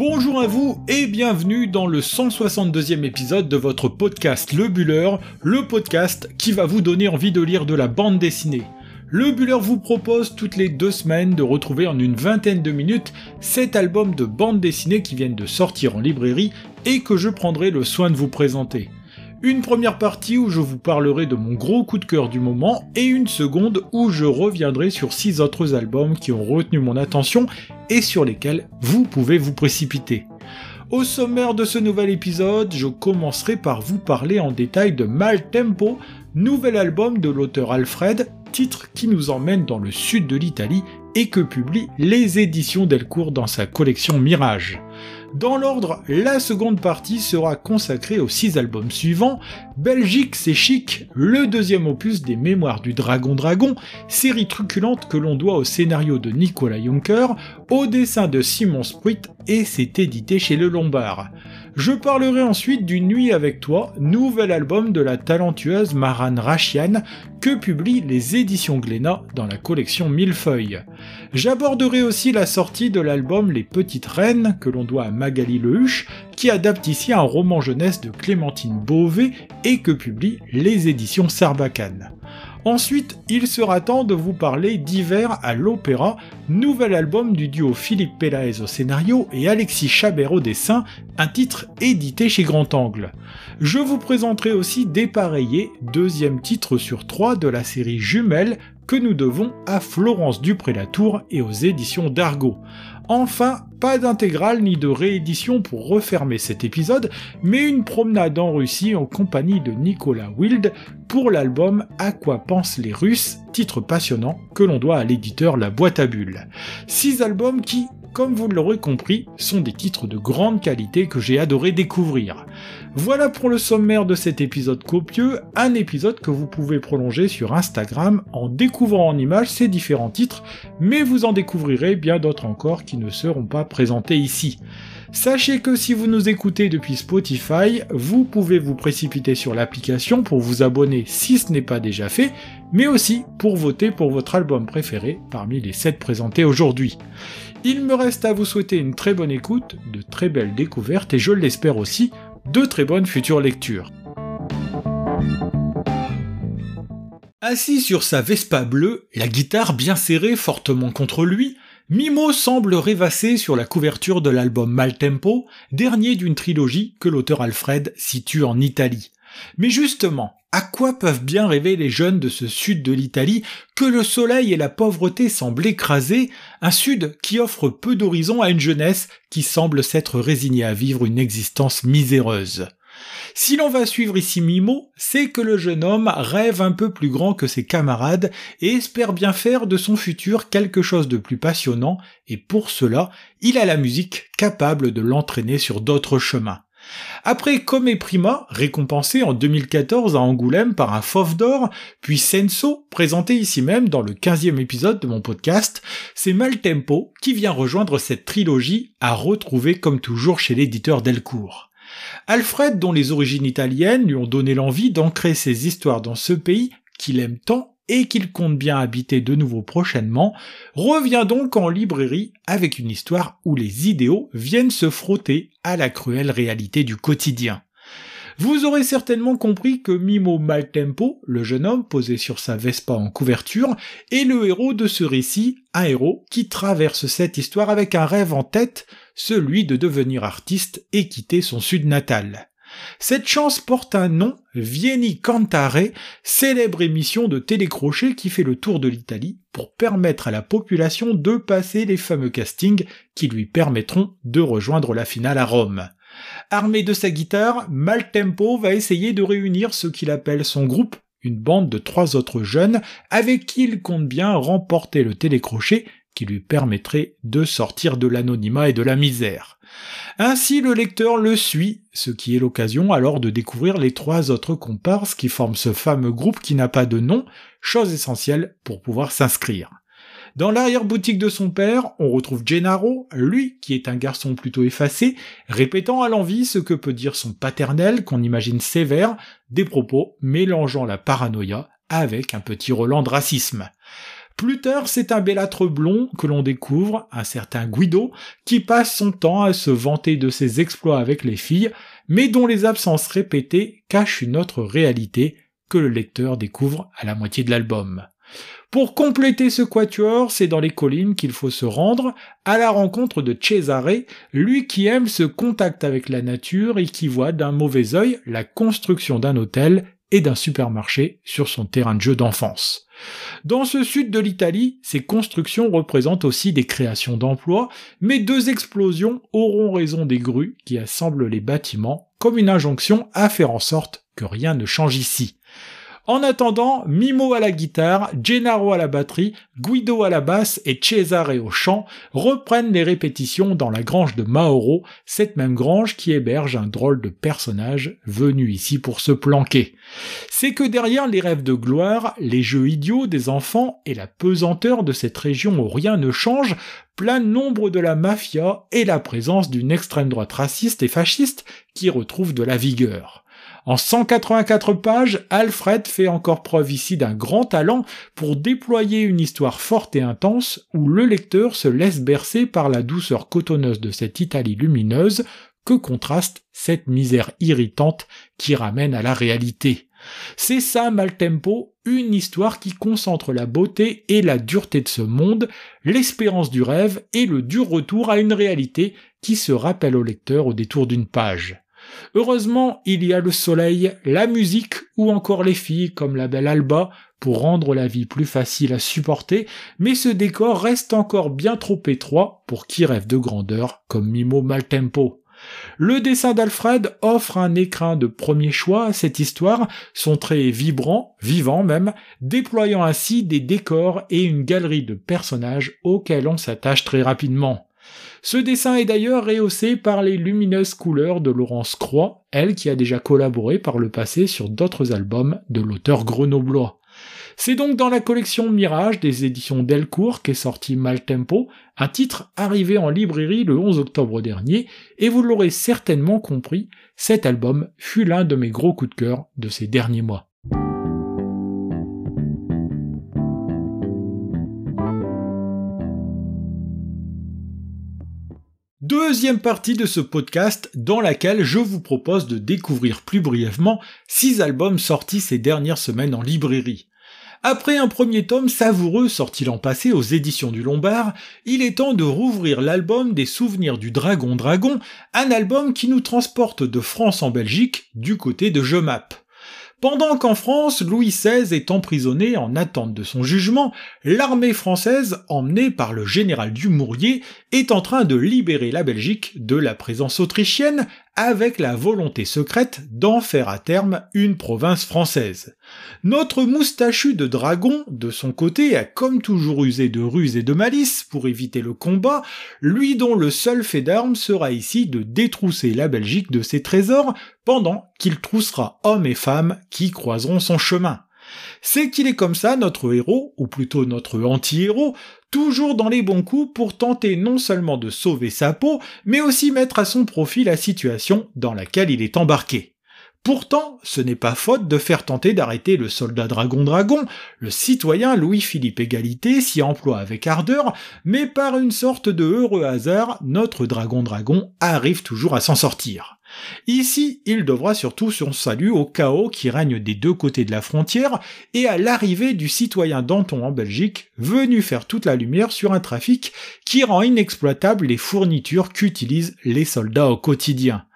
Bonjour à vous et bienvenue dans le 162e épisode de votre podcast Le Buller, le podcast qui va vous donner envie de lire de la bande dessinée. Le Buller vous propose toutes les deux semaines de retrouver en une vingtaine de minutes cet album de bande dessinée qui viennent de sortir en librairie et que je prendrai le soin de vous présenter. Une première partie où je vous parlerai de mon gros coup de cœur du moment et une seconde où je reviendrai sur six autres albums qui ont retenu mon attention et sur lesquels vous pouvez vous précipiter. Au sommaire de ce nouvel épisode, je commencerai par vous parler en détail de Mal Tempo, nouvel album de l'auteur Alfred, titre qui nous emmène dans le sud de l'Italie et que publie les éditions Delcourt dans sa collection Mirage. Dans l'ordre, la seconde partie sera consacrée aux six albums suivants, Belgique c'est chic, le deuxième opus des Mémoires du Dragon Dragon, série truculente que l'on doit au scénario de Nicolas Juncker, au dessin de Simon Spruit et c'est édité chez Le Lombard. Je parlerai ensuite du Nuit avec toi, nouvel album de la talentueuse Maran Rachian que publient les éditions Glénat dans la collection Millefeuille. J'aborderai aussi la sortie de l'album Les Petites Reines que l'on doit à Magali Lehuche qui adapte ici un roman jeunesse de Clémentine Beauvais et que publie les éditions Sarbacane. Ensuite, il sera temps de vous parler d'Hiver à l'Opéra, nouvel album du duo Philippe Pelaez au scénario et Alexis Chabert au dessin, un titre édité chez Grand Angle. Je vous présenterai aussi Dépareillé, deuxième titre sur trois de la série Jumelle que nous devons à Florence Dupré-Latour et aux éditions d'Argo. Enfin, pas d'intégrale ni de réédition pour refermer cet épisode, mais une promenade en Russie en compagnie de Nicolas Wild pour l'album À quoi pensent les Russes, titre passionnant que l'on doit à l'éditeur La Boîte à Bulles. Six albums qui, comme vous l'aurez compris, sont des titres de grande qualité que j'ai adoré découvrir. Voilà pour le sommaire de cet épisode copieux, un épisode que vous pouvez prolonger sur Instagram en découvrant en images ces différents titres, mais vous en découvrirez bien d'autres encore qui ne seront pas présentés ici. Sachez que si vous nous écoutez depuis Spotify, vous pouvez vous précipiter sur l'application pour vous abonner si ce n'est pas déjà fait, mais aussi pour voter pour votre album préféré parmi les 7 présentés aujourd'hui. Il me reste à vous souhaiter une très bonne écoute, de très belles découvertes et je l'espère aussi, de très bonnes futures lectures. Assis sur sa Vespa bleue, la guitare bien serrée fortement contre lui, Mimo semble rêvasser sur la couverture de l'album Maltempo, dernier d'une trilogie que l'auteur Alfred situe en Italie. Mais justement, à quoi peuvent bien rêver les jeunes de ce sud de l'Italie que le soleil et la pauvreté semblent écraser, un sud qui offre peu d'horizons à une jeunesse qui semble s'être résignée à vivre une existence miséreuse. Si l'on va suivre ici Mimo, c'est que le jeune homme rêve un peu plus grand que ses camarades et espère bien faire de son futur quelque chose de plus passionnant, et pour cela, il a la musique capable de l'entraîner sur d'autres chemins. Après Come Prima, récompensé en 2014 à Angoulême par un fauve d'or, puis Senso, présenté ici même dans le 15e épisode de mon podcast, c'est Maltempo qui vient rejoindre cette trilogie à retrouver comme toujours chez l'éditeur Delcourt. Alfred, dont les origines italiennes lui ont donné l'envie d'ancrer ses histoires dans ce pays qu'il aime tant et qu'il compte bien habiter de nouveau prochainement, revient donc en librairie avec une histoire où les idéaux viennent se frotter à la cruelle réalité du quotidien. Vous aurez certainement compris que Mimo Maltempo, le jeune homme posé sur sa Vespa en couverture, est le héros de ce récit, un héros qui traverse cette histoire avec un rêve en tête, celui de devenir artiste et quitter son sud natal. Cette chance porte un nom, Vieni Cantare, célèbre émission de télécrochet qui fait le tour de l'Italie pour permettre à la population de passer les fameux castings qui lui permettront de rejoindre la finale à Rome. Armé de sa guitare, Maltempo va essayer de réunir ce qu'il appelle son groupe, une bande de trois autres jeunes avec qui il compte bien remporter le télécrochet qui lui permettrait de sortir de l'anonymat et de la misère. Ainsi le lecteur le suit, ce qui est l'occasion alors de découvrir les trois autres comparses qui forment ce fameux groupe qui n'a pas de nom, chose essentielle pour pouvoir s'inscrire. Dans l'arrière-boutique de son père, on retrouve Gennaro, lui qui est un garçon plutôt effacé, répétant à l'envie ce que peut dire son paternel qu'on imagine sévère, des propos mélangeant la paranoïa avec un petit Roland de racisme. Plus tard, c'est un bellâtre blond que l'on découvre, un certain Guido, qui passe son temps à se vanter de ses exploits avec les filles, mais dont les absences répétées cachent une autre réalité que le lecteur découvre à la moitié de l'album. Pour compléter ce quatuor, c'est dans les collines qu'il faut se rendre à la rencontre de Cesare, lui qui aime ce contact avec la nature et qui voit d'un mauvais œil la construction d'un hôtel et d'un supermarché sur son terrain de jeu d'enfance. Dans ce sud de l'Italie, ces constructions représentent aussi des créations d'emplois, mais deux explosions auront raison des grues qui assemblent les bâtiments, comme une injonction à faire en sorte que rien ne change ici. En attendant, Mimo à la guitare, Gennaro à la batterie, Guido à la basse et Cesare au chant reprennent les répétitions dans la grange de Mauro, cette même grange qui héberge un drôle de personnage venu ici pour se planquer. C'est que derrière les rêves de gloire, les jeux idiots des enfants et la pesanteur de cette région où rien ne change, plein nombre de la mafia et la présence d'une extrême droite raciste et fasciste qui retrouve de la vigueur. En 184 pages, Alfred fait encore preuve ici d'un grand talent pour déployer une histoire forte et intense où le lecteur se laisse bercer par la douceur cotonneuse de cette Italie lumineuse que contraste cette misère irritante qui ramène à la réalité. C'est ça, Maltempo, une histoire qui concentre la beauté et la dureté de ce monde, l'espérance du rêve et le dur retour à une réalité qui se rappelle au lecteur au détour d'une page. Heureusement, il y a le soleil, la musique ou encore les filles comme la belle Alba pour rendre la vie plus facile à supporter, mais ce décor reste encore bien trop étroit pour qui rêve de grandeur comme Mimo Maltempo. Le dessin d'Alfred offre un écrin de premier choix à cette histoire, son trait vibrant, vivant même, déployant ainsi des décors et une galerie de personnages auxquels on s'attache très rapidement. Ce dessin est d'ailleurs rehaussé par les lumineuses couleurs de Laurence Croix, elle qui a déjà collaboré par le passé sur d'autres albums de l'auteur grenoblois. C'est donc dans la collection Mirage des éditions Delcourt qu'est sorti Maltempo, un titre arrivé en librairie le 11 octobre dernier, et vous l'aurez certainement compris, cet album fut l'un de mes gros coups de cœur de ces derniers mois. Deuxième partie de ce podcast dans laquelle je vous propose de découvrir plus brièvement six albums sortis ces dernières semaines en librairie. Après un premier tome savoureux sorti l'an passé aux éditions du Lombard, il est temps de rouvrir l'album des souvenirs du Dragon Dragon, un album qui nous transporte de France en Belgique du côté de Jemap. Pendant qu'en France, Louis XVI est emprisonné en attente de son jugement, l'armée française, emmenée par le général Dumouriez, est en train de libérer la Belgique de la présence autrichienne avec la volonté secrète d'en faire à terme une province française. Notre moustachu de dragon, de son côté, a comme toujours usé de ruse et de malice pour éviter le combat, lui dont le seul fait d'armes sera ici de détrousser la Belgique de ses trésors pendant qu'il troussera hommes et femmes qui croiseront son chemin c'est qu'il est comme ça notre héros, ou plutôt notre anti-héros, toujours dans les bons coups pour tenter non seulement de sauver sa peau, mais aussi mettre à son profit la situation dans laquelle il est embarqué. Pourtant, ce n'est pas faute de faire tenter d'arrêter le soldat Dragon Dragon, le citoyen Louis-Philippe Égalité s'y emploie avec ardeur, mais par une sorte de heureux hasard, notre Dragon Dragon arrive toujours à s'en sortir. Ici, il devra surtout son salut au chaos qui règne des deux côtés de la frontière et à l'arrivée du citoyen Danton en Belgique, venu faire toute la lumière sur un trafic qui rend inexploitables les fournitures qu'utilisent les soldats au quotidien.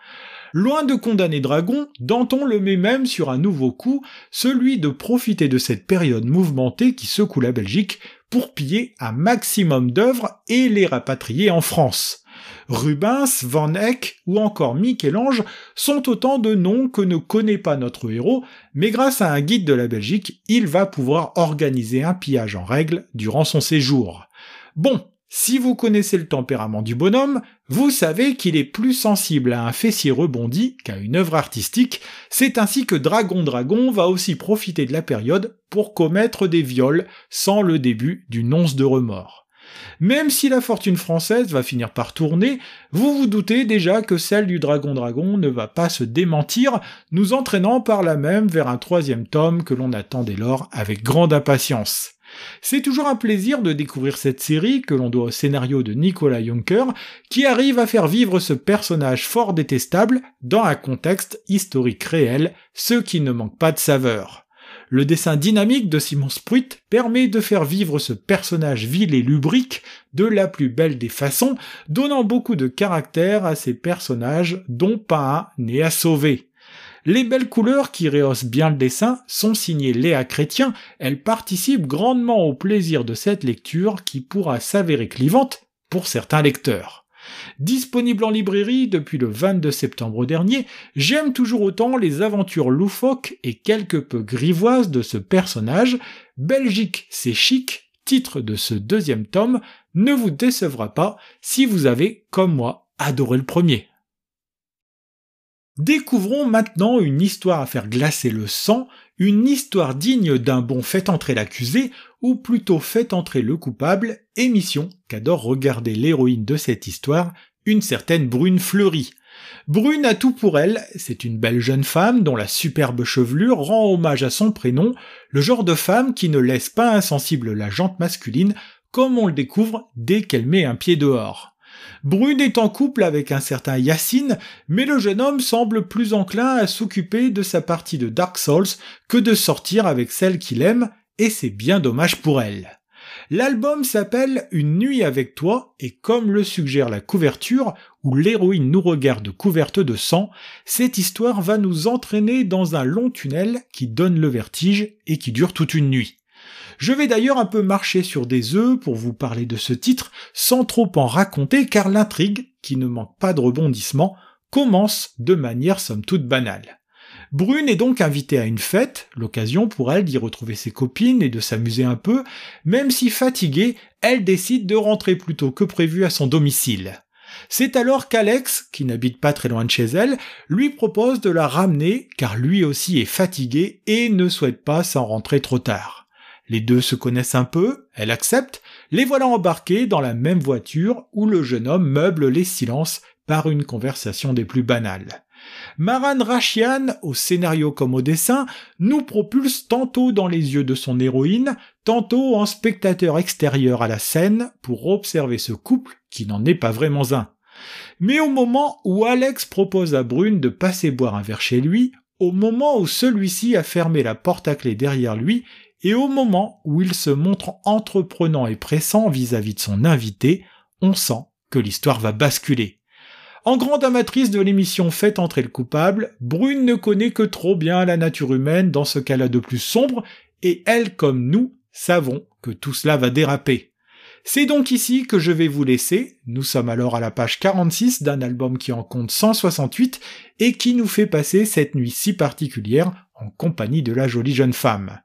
Loin de condamner Dragon, Danton le met même sur un nouveau coup, celui de profiter de cette période mouvementée qui secoue la Belgique pour piller un maximum d'œuvres et les rapatrier en France. Rubens, Van Eyck ou encore Michel-Ange sont autant de noms que ne connaît pas notre héros, mais grâce à un guide de la Belgique, il va pouvoir organiser un pillage en règle durant son séjour. Bon, si vous connaissez le tempérament du bonhomme, vous savez qu'il est plus sensible à un fessier rebondi qu'à une œuvre artistique, c'est ainsi que Dragon Dragon va aussi profiter de la période pour commettre des viols sans le début d'une once de remords. Même si la fortune française va finir par tourner, vous vous doutez déjà que celle du Dragon Dragon ne va pas se démentir, nous entraînant par là même vers un troisième tome que l'on attend dès lors avec grande impatience. C'est toujours un plaisir de découvrir cette série que l'on doit au scénario de Nicolas Juncker, qui arrive à faire vivre ce personnage fort détestable dans un contexte historique réel, ce qui ne manque pas de saveur. Le dessin dynamique de Simon Spruit permet de faire vivre ce personnage vil et lubrique de la plus belle des façons, donnant beaucoup de caractère à ces personnages dont pas un n'est à sauver. Les belles couleurs qui rehaussent bien le dessin sont signées Léa Chrétien, elles participent grandement au plaisir de cette lecture qui pourra s'avérer clivante pour certains lecteurs. Disponible en librairie depuis le 22 septembre dernier, j'aime toujours autant les aventures loufoques et quelque peu grivoises de ce personnage. Belgique, c'est chic, titre de ce deuxième tome, ne vous décevra pas si vous avez, comme moi, adoré le premier. Découvrons maintenant une histoire à faire glacer le sang, une histoire digne d'un bon fait entrer l'accusé, ou plutôt fait entrer le coupable, émission qu'adore regarder l'héroïne de cette histoire, une certaine Brune Fleury. Brune a tout pour elle, c'est une belle jeune femme dont la superbe chevelure rend hommage à son prénom, le genre de femme qui ne laisse pas insensible la jante masculine, comme on le découvre dès qu'elle met un pied dehors. Brune est en couple avec un certain Yacine, mais le jeune homme semble plus enclin à s'occuper de sa partie de Dark Souls que de sortir avec celle qu'il aime, et c'est bien dommage pour elle. L'album s'appelle Une nuit avec toi, et comme le suggère la couverture, où l'héroïne nous regarde couverte de sang, cette histoire va nous entraîner dans un long tunnel qui donne le vertige et qui dure toute une nuit. Je vais d'ailleurs un peu marcher sur des œufs pour vous parler de ce titre sans trop en raconter car l'intrigue, qui ne manque pas de rebondissement, commence de manière somme toute banale. Brune est donc invitée à une fête, l'occasion pour elle d'y retrouver ses copines et de s'amuser un peu, même si fatiguée, elle décide de rentrer plus tôt que prévu à son domicile. C'est alors qu'Alex, qui n'habite pas très loin de chez elle, lui propose de la ramener car lui aussi est fatigué et ne souhaite pas s'en rentrer trop tard. Les deux se connaissent un peu, elle accepte, les voilà embarqués dans la même voiture où le jeune homme meuble les silences par une conversation des plus banales. Maran Rachian, au scénario comme au dessin, nous propulse tantôt dans les yeux de son héroïne, tantôt en spectateur extérieur à la scène pour observer ce couple qui n'en est pas vraiment un. Mais au moment où Alex propose à Brune de passer boire un verre chez lui, au moment où celui-ci a fermé la porte à clé derrière lui, et au moment où il se montre entreprenant et pressant vis-à-vis de son invité, on sent que l'histoire va basculer. En grande amatrice de l'émission Faites entrer le coupable, Brune ne connaît que trop bien la nature humaine dans ce qu'elle a de plus sombre, et elle comme nous savons que tout cela va déraper. C'est donc ici que je vais vous laisser, nous sommes alors à la page 46 d'un album qui en compte 168 et qui nous fait passer cette nuit si particulière en compagnie de la jolie jeune femme.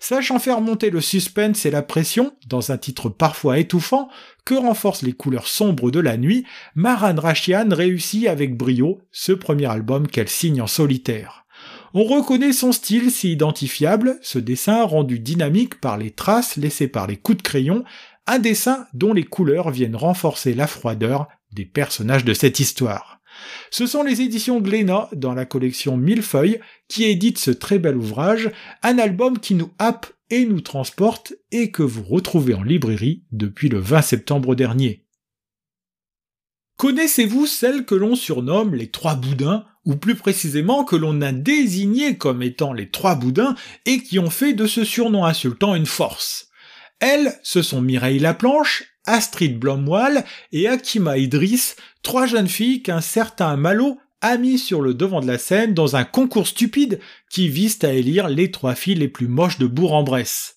Sachant faire monter le suspense et la pression, dans un titre parfois étouffant, que renforcent les couleurs sombres de la nuit, Maran Rachian réussit avec brio ce premier album qu'elle signe en solitaire. On reconnaît son style si identifiable, ce dessin rendu dynamique par les traces laissées par les coups de crayon, un dessin dont les couleurs viennent renforcer la froideur des personnages de cette histoire. Ce sont les éditions Glénat dans la collection Millefeuille qui éditent ce très bel ouvrage, un album qui nous happe et nous transporte et que vous retrouvez en librairie depuis le 20 septembre dernier. Connaissez-vous celles que l'on surnomme les trois boudins, ou plus précisément que l'on a désignées comme étant les trois boudins et qui ont fait de ce surnom insultant une force? Elles, ce sont Mireille Laplanche, Astrid Blomwall et Akima Idris, trois jeunes filles qu'un certain Malo a mis sur le devant de la scène dans un concours stupide qui vise à élire les trois filles les plus moches de Bourg-en-Bresse.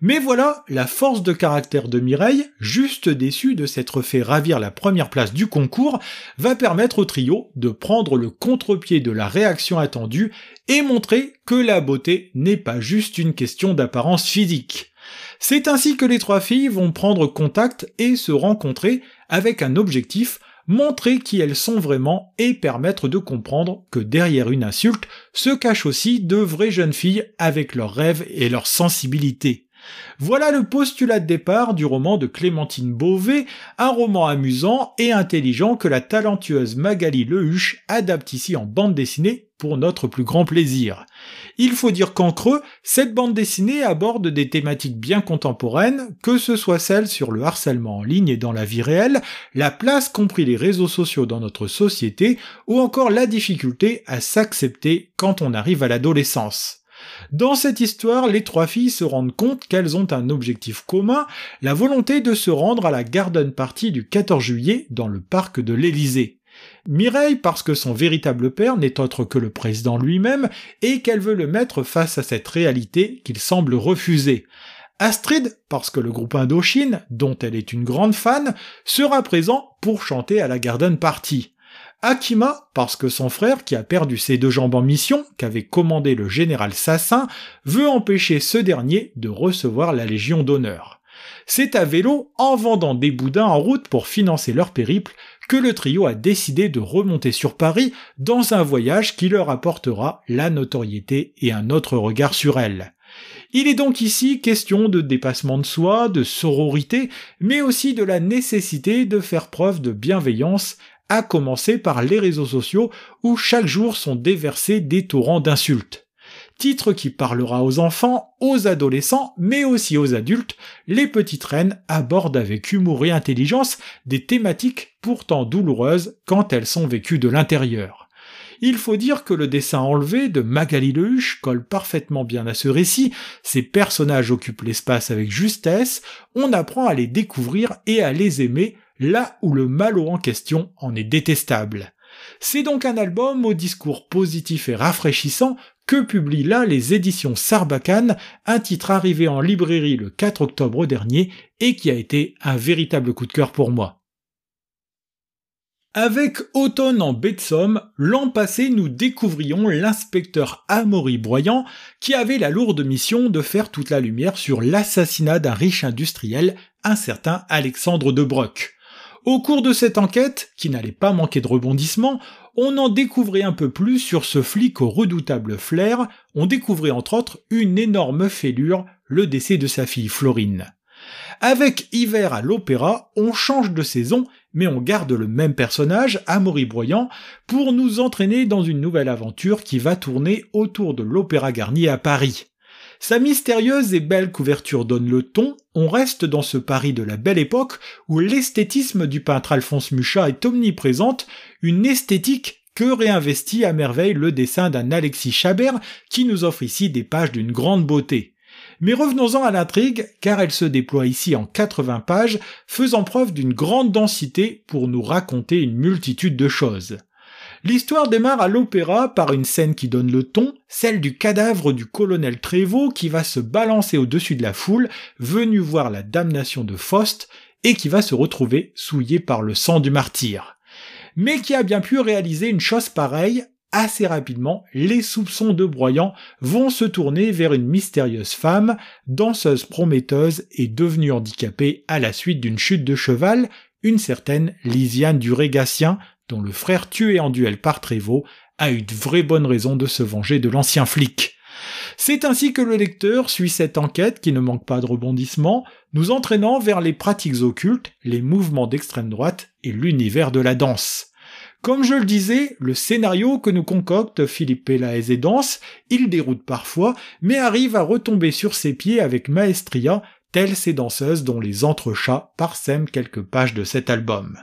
Mais voilà, la force de caractère de Mireille, juste déçue de s'être fait ravir la première place du concours, va permettre au trio de prendre le contre-pied de la réaction attendue et montrer que la beauté n'est pas juste une question d'apparence physique. C'est ainsi que les trois filles vont prendre contact et se rencontrer avec un objectif, montrer qui elles sont vraiment et permettre de comprendre que derrière une insulte se cachent aussi de vraies jeunes filles avec leurs rêves et leurs sensibilités. Voilà le postulat de départ du roman de Clémentine Beauvais, un roman amusant et intelligent que la talentueuse Magali Lehuche adapte ici en bande dessinée pour notre plus grand plaisir. Il faut dire qu'en creux, cette bande dessinée aborde des thématiques bien contemporaines, que ce soit celles sur le harcèlement en ligne et dans la vie réelle, la place compris les réseaux sociaux dans notre société, ou encore la difficulté à s'accepter quand on arrive à l'adolescence. Dans cette histoire, les trois filles se rendent compte qu'elles ont un objectif commun, la volonté de se rendre à la garden party du 14 juillet dans le parc de l'Élysée. Mireille parce que son véritable père n'est autre que le président lui-même et qu'elle veut le mettre face à cette réalité qu'il semble refuser. Astrid parce que le groupe Indochine, dont elle est une grande fan, sera présent pour chanter à la Garden Party. Akima, parce que son frère, qui a perdu ses deux jambes en mission, qu'avait commandé le général Sassin, veut empêcher ce dernier de recevoir la Légion d'honneur. C'est à vélo, en vendant des boudins en route pour financer leur périple, que le trio a décidé de remonter sur Paris dans un voyage qui leur apportera la notoriété et un autre regard sur elle. Il est donc ici question de dépassement de soi, de sororité, mais aussi de la nécessité de faire preuve de bienveillance à commencer par les réseaux sociaux où chaque jour sont déversés des torrents d'insultes. Titre qui parlera aux enfants, aux adolescents, mais aussi aux adultes, les petites reines abordent avec humour et intelligence des thématiques pourtant douloureuses quand elles sont vécues de l'intérieur. Il faut dire que le dessin enlevé de Magali colle parfaitement bien à ce récit, ces personnages occupent l'espace avec justesse, on apprend à les découvrir et à les aimer là où le malot en question en est détestable. C'est donc un album au discours positif et rafraîchissant que publient là les éditions Sarbacane, un titre arrivé en librairie le 4 octobre dernier et qui a été un véritable coup de cœur pour moi. Avec Automne en baie l'an passé nous découvrions l'inspecteur Amaury Broyant qui avait la lourde mission de faire toute la lumière sur l'assassinat d'un riche industriel, un certain Alexandre de. Au cours de cette enquête, qui n'allait pas manquer de rebondissements, on en découvrait un peu plus sur ce flic au redoutable flair, on découvrait entre autres une énorme fêlure, le décès de sa fille Florine. Avec Hiver à l'opéra, on change de saison, mais on garde le même personnage, Amaury Broyant, pour nous entraîner dans une nouvelle aventure qui va tourner autour de l'Opéra Garnier à Paris. Sa mystérieuse et belle couverture donne le ton, on reste dans ce Paris de la belle époque où l'esthétisme du peintre Alphonse Mucha est omniprésente, une esthétique que réinvestit à merveille le dessin d'un Alexis Chabert qui nous offre ici des pages d'une grande beauté. Mais revenons-en à l'intrigue, car elle se déploie ici en 80 pages, faisant preuve d'une grande densité pour nous raconter une multitude de choses. L'histoire démarre à l'opéra par une scène qui donne le ton, celle du cadavre du colonel Trévaux qui va se balancer au-dessus de la foule, venu voir la damnation de Faust, et qui va se retrouver souillé par le sang du martyr. Mais qui a bien pu réaliser une chose pareille, assez rapidement, les soupçons de Broyant vont se tourner vers une mystérieuse femme, danseuse prometteuse et devenue handicapée à la suite d'une chute de cheval, une certaine Lisiane du dont le frère tué en duel par Trévaux a eu de vraies bonnes raisons de se venger de l'ancien flic. C'est ainsi que le lecteur suit cette enquête qui ne manque pas de rebondissements, nous entraînant vers les pratiques occultes, les mouvements d'extrême droite et l'univers de la danse. Comme je le disais, le scénario que nous concocte Philippe Pelaez et Danse, il déroute parfois, mais arrive à retomber sur ses pieds avec maestria, telles ces danseuses dont les entrechats parsèment quelques pages de cet album.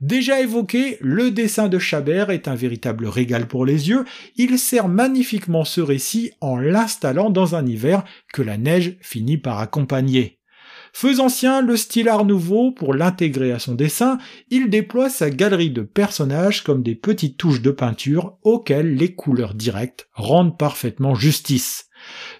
Déjà évoqué, le dessin de Chabert est un véritable régal pour les yeux, il sert magnifiquement ce récit en l'installant dans un hiver que la neige finit par accompagner. Faisant sien le style art nouveau pour l'intégrer à son dessin, il déploie sa galerie de personnages comme des petites touches de peinture auxquelles les couleurs directes rendent parfaitement justice.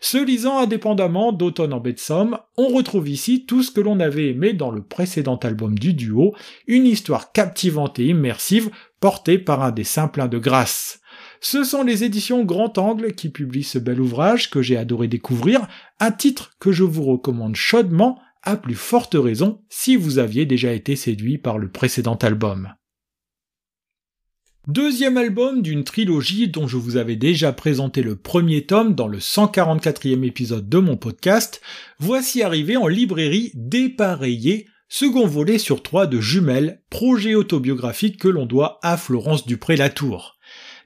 Se lisant indépendamment d'Automne en baie de Somme, on retrouve ici tout ce que l'on avait aimé dans le précédent album du duo, une histoire captivante et immersive portée par un dessin plein de grâce. Ce sont les éditions Grand Angle qui publient ce bel ouvrage que j'ai adoré découvrir, un titre que je vous recommande chaudement, à plus forte raison si vous aviez déjà été séduit par le précédent album. Deuxième album d'une trilogie dont je vous avais déjà présenté le premier tome dans le 144e épisode de mon podcast, voici arrivé en librairie Dépareillé, second volet sur trois de Jumelles, projet autobiographique que l'on doit à Florence Dupré-Latour.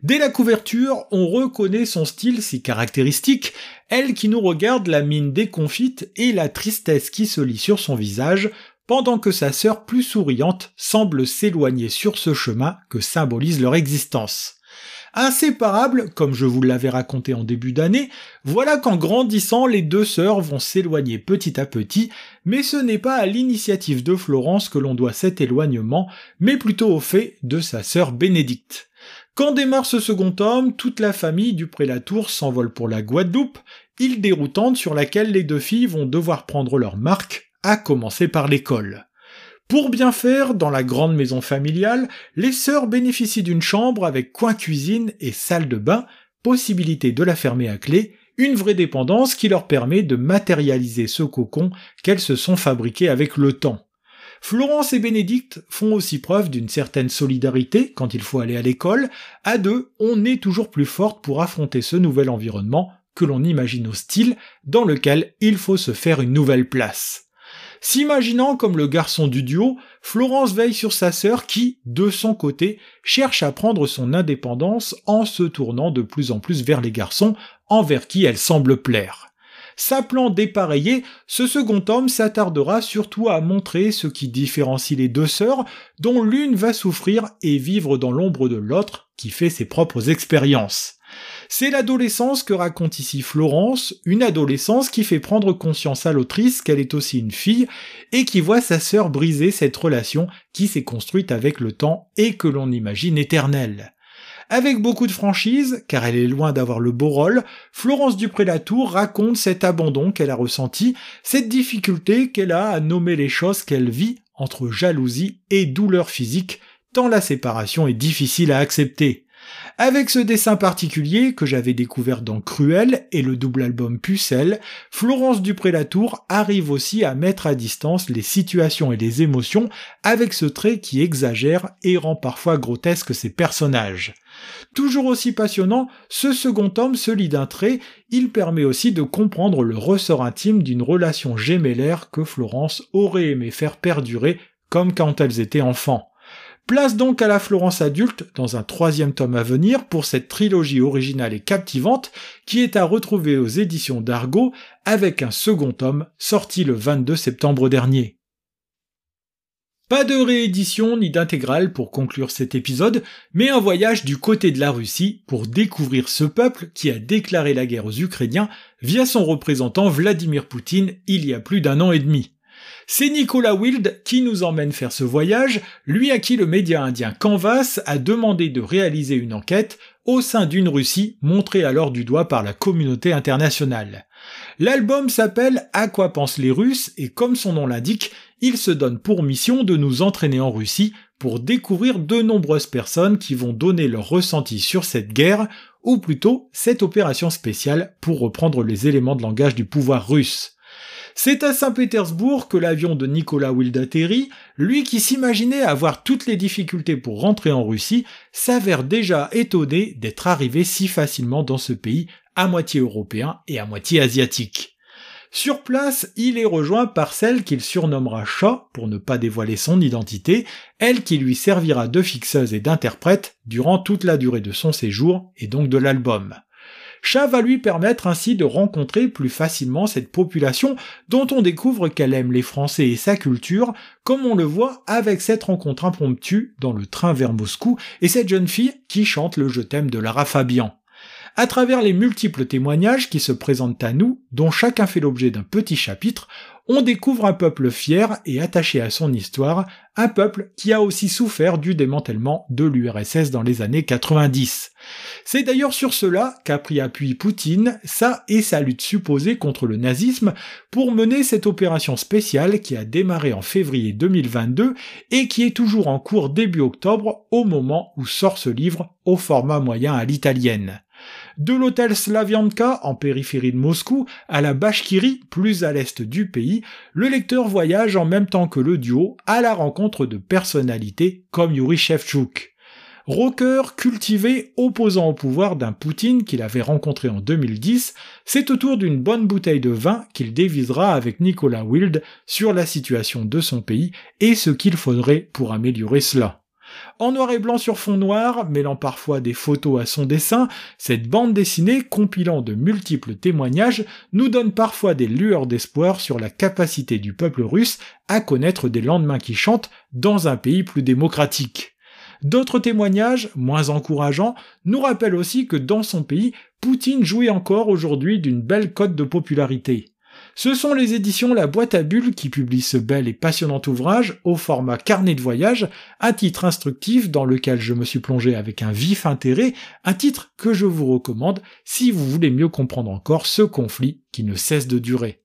Dès la couverture, on reconnaît son style si caractéristique, elle qui nous regarde la mine déconfite et la tristesse qui se lit sur son visage, pendant que sa sœur plus souriante semble s'éloigner sur ce chemin que symbolise leur existence. Inséparables, comme je vous l'avais raconté en début d'année, voilà qu'en grandissant, les deux sœurs vont s'éloigner petit à petit, mais ce n'est pas à l'initiative de Florence que l'on doit cet éloignement, mais plutôt au fait de sa sœur Bénédicte. Quand démarre ce second tome, toute la famille du Prélatour s'envole pour la Guadeloupe, île déroutante sur laquelle les deux filles vont devoir prendre leur marque, à commencer par l'école. Pour bien faire, dans la grande maison familiale, les sœurs bénéficient d'une chambre avec coin cuisine et salle de bain, possibilité de la fermer à clé, une vraie dépendance qui leur permet de matérialiser ce cocon qu'elles se sont fabriqués avec le temps. Florence et Bénédicte font aussi preuve d'une certaine solidarité quand il faut aller à l'école. À deux, on est toujours plus forte pour affronter ce nouvel environnement que l'on imagine hostile, dans lequel il faut se faire une nouvelle place. S'imaginant comme le garçon du duo, Florence veille sur sa sœur qui, de son côté, cherche à prendre son indépendance en se tournant de plus en plus vers les garçons envers qui elle semble plaire. S'appelant dépareillé, ce second tome s'attardera surtout à montrer ce qui différencie les deux sœurs, dont l'une va souffrir et vivre dans l'ombre de l'autre, qui fait ses propres expériences. C'est l'adolescence que raconte ici Florence, une adolescence qui fait prendre conscience à l'autrice qu'elle est aussi une fille et qui voit sa sœur briser cette relation qui s'est construite avec le temps et que l'on imagine éternelle. Avec beaucoup de franchise, car elle est loin d'avoir le beau rôle, Florence Dupré-Latour raconte cet abandon qu'elle a ressenti, cette difficulté qu'elle a à nommer les choses qu'elle vit entre jalousie et douleur physique, tant la séparation est difficile à accepter. Avec ce dessin particulier que j'avais découvert dans Cruel et le double album Pucelle, Florence Dupré-Latour arrive aussi à mettre à distance les situations et les émotions avec ce trait qui exagère et rend parfois grotesque ses personnages. Toujours aussi passionnant, ce second tome se lit d'un trait, il permet aussi de comprendre le ressort intime d'une relation gémellaire que Florence aurait aimé faire perdurer comme quand elles étaient enfants. Place donc à la Florence adulte dans un troisième tome à venir pour cette trilogie originale et captivante qui est à retrouver aux éditions d'Argo avec un second tome sorti le 22 septembre dernier. Pas de réédition ni d'intégrale pour conclure cet épisode, mais un voyage du côté de la Russie pour découvrir ce peuple qui a déclaré la guerre aux Ukrainiens via son représentant Vladimir Poutine il y a plus d'un an et demi. C'est Nicolas Wild qui nous emmène faire ce voyage, lui à qui le média indien Canvas a demandé de réaliser une enquête au sein d'une Russie montrée alors du doigt par la communauté internationale. L'album s'appelle À quoi pensent les Russes et comme son nom l'indique, il se donne pour mission de nous entraîner en Russie pour découvrir de nombreuses personnes qui vont donner leur ressenti sur cette guerre, ou plutôt cette opération spéciale pour reprendre les éléments de langage du pouvoir russe. C'est à Saint-Pétersbourg que l'avion de Nicolas Wild atterrit, lui qui s'imaginait avoir toutes les difficultés pour rentrer en Russie, s'avère déjà étonné d'être arrivé si facilement dans ce pays à moitié européen et à moitié asiatique. Sur place, il est rejoint par celle qu'il surnommera Chat pour ne pas dévoiler son identité, elle qui lui servira de fixeuse et d'interprète durant toute la durée de son séjour et donc de l'album. Chat va lui permettre ainsi de rencontrer plus facilement cette population dont on découvre qu'elle aime les Français et sa culture, comme on le voit avec cette rencontre impromptue dans le train vers Moscou et cette jeune fille qui chante le Je t'aime de Lara Fabian. À travers les multiples témoignages qui se présentent à nous, dont chacun fait l'objet d'un petit chapitre, on découvre un peuple fier et attaché à son histoire, un peuple qui a aussi souffert du démantèlement de l'URSS dans les années 90. C'est d'ailleurs sur cela qu'a pris appui Poutine, ça et sa lutte supposée contre le nazisme, pour mener cette opération spéciale qui a démarré en février 2022 et qui est toujours en cours début octobre au moment où sort ce livre au format moyen à l'italienne. De l'hôtel Slavianka, en périphérie de Moscou, à la Bashkiri, plus à l'est du pays, le lecteur voyage en même temps que le duo à la rencontre de personnalités comme Yuri Shevchuk. Rocker, cultivé, opposant au pouvoir d'un Poutine qu'il avait rencontré en 2010, c'est autour d'une bonne bouteille de vin qu'il dévisera avec Nicolas Wild sur la situation de son pays et ce qu'il faudrait pour améliorer cela. En noir et blanc sur fond noir, mêlant parfois des photos à son dessin, cette bande dessinée, compilant de multiples témoignages, nous donne parfois des lueurs d'espoir sur la capacité du peuple russe à connaître des lendemains qui chantent dans un pays plus démocratique. D'autres témoignages, moins encourageants, nous rappellent aussi que dans son pays, Poutine jouit encore aujourd'hui d'une belle cote de popularité. Ce sont les éditions La Boîte à Bulles qui publient ce bel et passionnant ouvrage au format carnet de voyage, un titre instructif dans lequel je me suis plongé avec un vif intérêt, un titre que je vous recommande si vous voulez mieux comprendre encore ce conflit qui ne cesse de durer.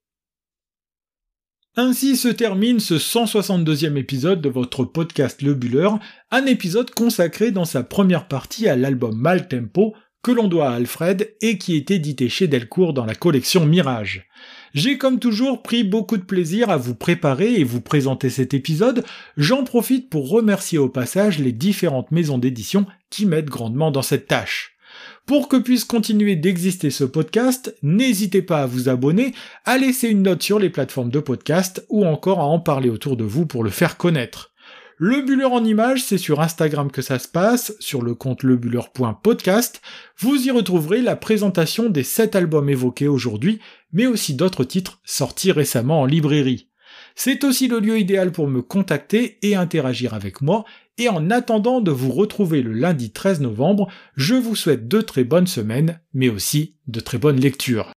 Ainsi se termine ce 162e épisode de votre podcast Le Buller, un épisode consacré dans sa première partie à l'album Mal Tempo que l'on doit à Alfred et qui est édité chez Delcourt dans la collection Mirage. J'ai comme toujours pris beaucoup de plaisir à vous préparer et vous présenter cet épisode, j'en profite pour remercier au passage les différentes maisons d'édition qui m'aident grandement dans cette tâche. Pour que puisse continuer d'exister ce podcast, n'hésitez pas à vous abonner, à laisser une note sur les plateformes de podcast ou encore à en parler autour de vous pour le faire connaître. Le Buller en images, c'est sur Instagram que ça se passe, sur le compte lebuller.podcast. Vous y retrouverez la présentation des 7 albums évoqués aujourd'hui, mais aussi d'autres titres sortis récemment en librairie. C'est aussi le lieu idéal pour me contacter et interagir avec moi, et en attendant de vous retrouver le lundi 13 novembre, je vous souhaite de très bonnes semaines, mais aussi de très bonnes lectures.